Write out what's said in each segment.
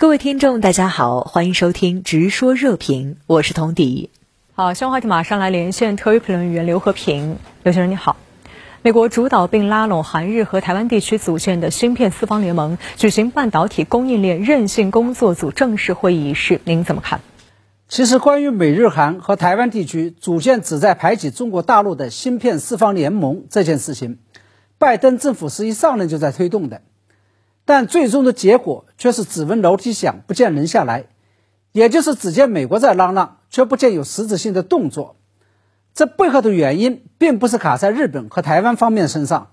各位听众，大家好，欢迎收听《直说热评》，我是童迪。好，新闻话题马上来连线特约评论员刘和平，刘先生你好。美国主导并拉拢韩日和台湾地区组建的芯片四方联盟举行半导体供应链韧性工作组正式会议仪式，您怎么看？其实，关于美日韩和台湾地区组建旨在排挤中国大陆的芯片四方联盟这件事情，拜登政府是一上任就在推动的。但最终的结果却是只闻楼梯响，不见人下来，也就是只见美国在嚷嚷，却不见有实质性的动作。这背后的原因并不是卡在日本和台湾方面身上，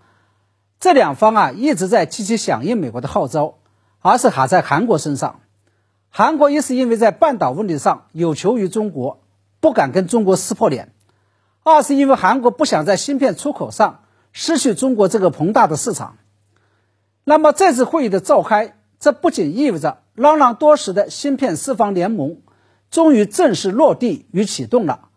这两方啊一直在积极响应美国的号召，而是卡在韩国身上。韩国一是因为在半岛问题上有求于中国，不敢跟中国撕破脸；二是因为韩国不想在芯片出口上失去中国这个庞大的市场。那么这次会议的召开，这不仅意味着嚷嚷多时的芯片四方联盟终于正式落地与启动了，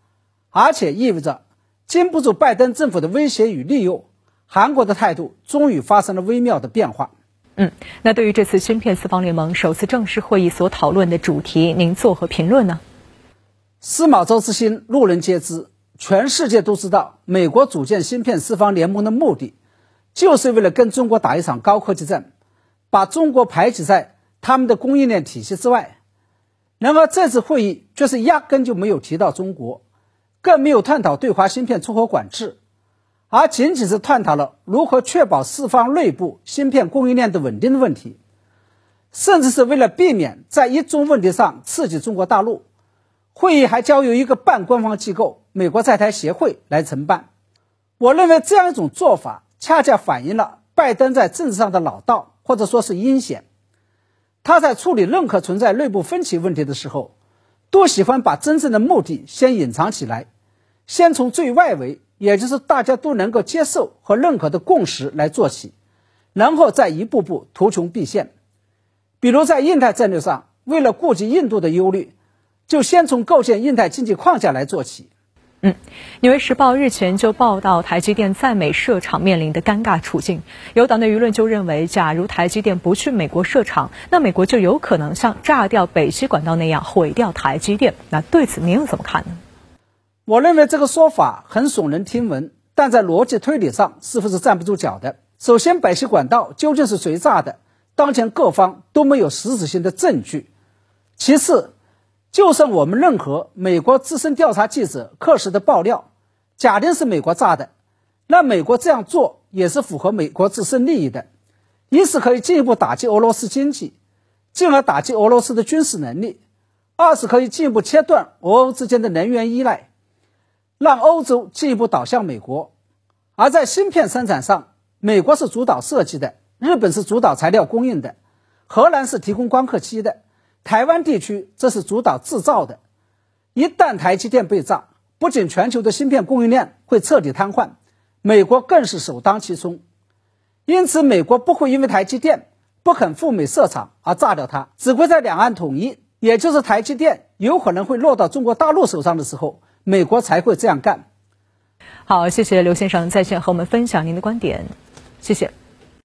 而且意味着经不住拜登政府的威胁与利诱，韩国的态度终于发生了微妙的变化。嗯，那对于这次芯片四方联盟首次正式会议所讨论的主题，您作何评论呢？司马昭之心，路人皆知，全世界都知道美国组建芯片四方联盟的目的。就是为了跟中国打一场高科技战，把中国排挤在他们的供应链体系之外。然而这次会议却是压根就没有提到中国，更没有探讨对华芯片出口管制，而仅仅是探讨了如何确保四方内部芯片供应链的稳定的问题，甚至是为了避免在一中问题上刺激中国大陆，会议还交由一个半官方机构——美国在台协会来承办。我认为这样一种做法。恰恰反映了拜登在政治上的老道，或者说是阴险。他在处理任何存在内部分歧问题的时候，都喜欢把真正的目的先隐藏起来，先从最外围，也就是大家都能够接受和认可的共识来做起，然后再一步步图穷匕现。比如在印太战略上，为了顾及印度的忧虑，就先从构建印太经济框架来做起。嗯，《纽约时报》日前就报道台积电在美设厂面临的尴尬处境。有党内舆论就认为，假如台积电不去美国设厂，那美国就有可能像炸掉北溪管道那样毁掉台积电。那对此您又怎么看呢？我认为这个说法很耸人听闻，但在逻辑推理上似乎是站不住脚的。首先，北溪管道究竟是谁炸的？当前各方都没有实质性的证据。其次，就算我们认可美国资深调查记者克什的爆料，假定是美国炸的，那美国这样做也是符合美国自身利益的，一是可以进一步打击俄罗斯经济，进而打击俄罗斯的军事能力；二是可以进一步切断俄欧之间的能源依赖，让欧洲进一步倒向美国。而在芯片生产上，美国是主导设计的，日本是主导材料供应的，荷兰是提供光刻机的。台湾地区这是主导制造的，一旦台积电被炸，不仅全球的芯片供应链会彻底瘫痪，美国更是首当其冲。因此，美国不会因为台积电不肯赴美设厂而炸掉它，只会在两岸统一，也就是台积电有可能会落到中国大陆手上的时候，美国才会这样干。好，谢谢刘先生在线和我们分享您的观点，谢谢。